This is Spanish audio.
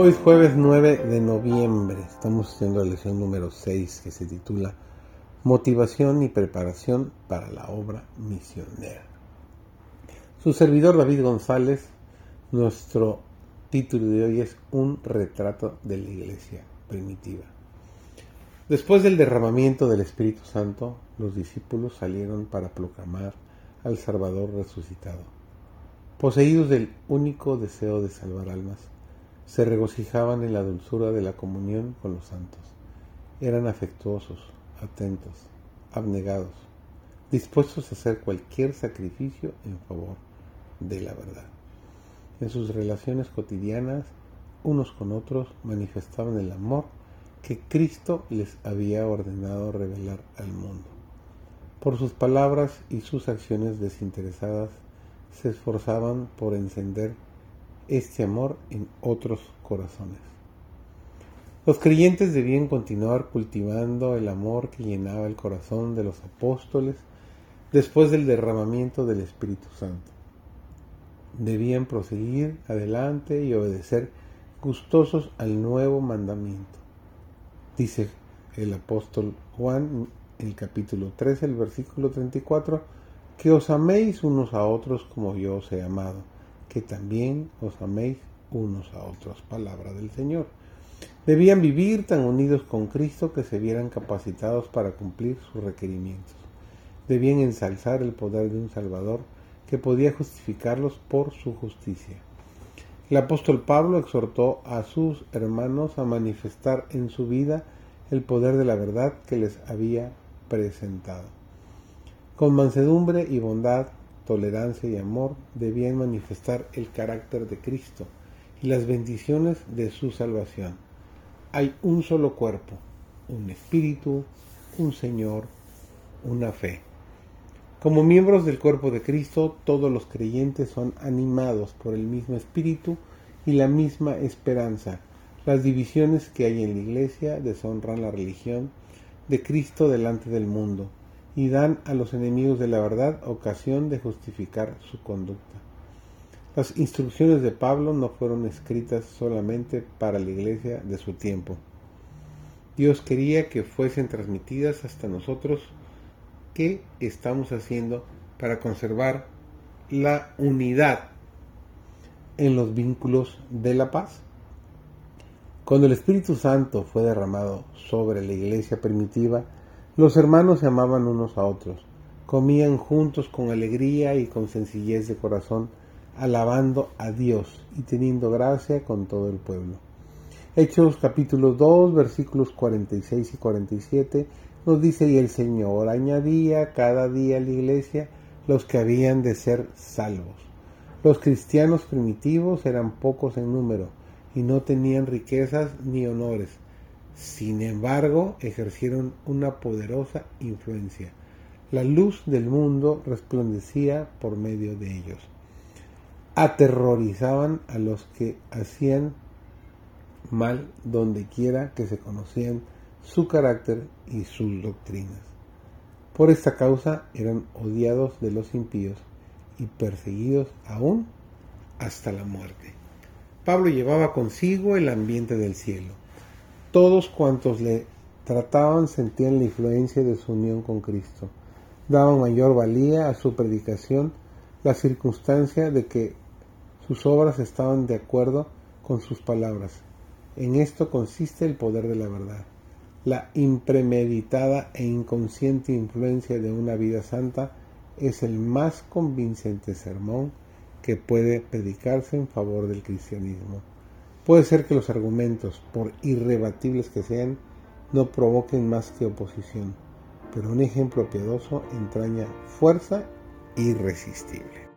Hoy es jueves 9 de noviembre. Estamos haciendo la lección número 6 que se titula Motivación y preparación para la obra misionera. Su servidor David González, nuestro título de hoy es Un retrato de la iglesia primitiva. Después del derramamiento del Espíritu Santo, los discípulos salieron para proclamar al Salvador resucitado. Poseídos del único deseo de salvar almas, se regocijaban en la dulzura de la comunión con los santos. Eran afectuosos, atentos, abnegados, dispuestos a hacer cualquier sacrificio en favor de la verdad. En sus relaciones cotidianas, unos con otros manifestaban el amor que Cristo les había ordenado revelar al mundo. Por sus palabras y sus acciones desinteresadas, se esforzaban por encender este amor en otros corazones. Los creyentes debían continuar cultivando el amor que llenaba el corazón de los apóstoles después del derramamiento del Espíritu Santo. Debían proseguir adelante y obedecer gustosos al nuevo mandamiento. Dice el apóstol Juan en el capítulo 13, el versículo 34, que os améis unos a otros como yo os he amado que también os améis unos a otros. Palabra del Señor. Debían vivir tan unidos con Cristo que se vieran capacitados para cumplir sus requerimientos. Debían ensalzar el poder de un Salvador que podía justificarlos por su justicia. El apóstol Pablo exhortó a sus hermanos a manifestar en su vida el poder de la verdad que les había presentado. Con mansedumbre y bondad tolerancia y amor debían manifestar el carácter de Cristo y las bendiciones de su salvación. Hay un solo cuerpo, un espíritu, un Señor, una fe. Como miembros del cuerpo de Cristo, todos los creyentes son animados por el mismo espíritu y la misma esperanza. Las divisiones que hay en la iglesia deshonran la religión de Cristo delante del mundo y dan a los enemigos de la verdad ocasión de justificar su conducta. Las instrucciones de Pablo no fueron escritas solamente para la iglesia de su tiempo. Dios quería que fuesen transmitidas hasta nosotros qué estamos haciendo para conservar la unidad en los vínculos de la paz. Cuando el Espíritu Santo fue derramado sobre la iglesia primitiva, los hermanos se amaban unos a otros, comían juntos con alegría y con sencillez de corazón, alabando a Dios y teniendo gracia con todo el pueblo. Hechos capítulo 2 versículos 46 y 47 nos dice, y el Señor añadía cada día a la iglesia los que habían de ser salvos. Los cristianos primitivos eran pocos en número y no tenían riquezas ni honores sin embargo, ejercieron una poderosa influencia. La luz del mundo resplandecía por medio de ellos. Aterrorizaban a los que hacían mal donde quiera que se conocían su carácter y sus doctrinas. Por esta causa eran odiados de los impíos y perseguidos aún hasta la muerte. Pablo llevaba consigo el ambiente del cielo todos cuantos le trataban sentían la influencia de su unión con Cristo. Daban mayor valía a su predicación la circunstancia de que sus obras estaban de acuerdo con sus palabras. En esto consiste el poder de la verdad. La impremeditada e inconsciente influencia de una vida santa es el más convincente sermón que puede predicarse en favor del cristianismo. Puede ser que los argumentos, por irrebatibles que sean, no provoquen más que oposición, pero un ejemplo piadoso entraña fuerza irresistible.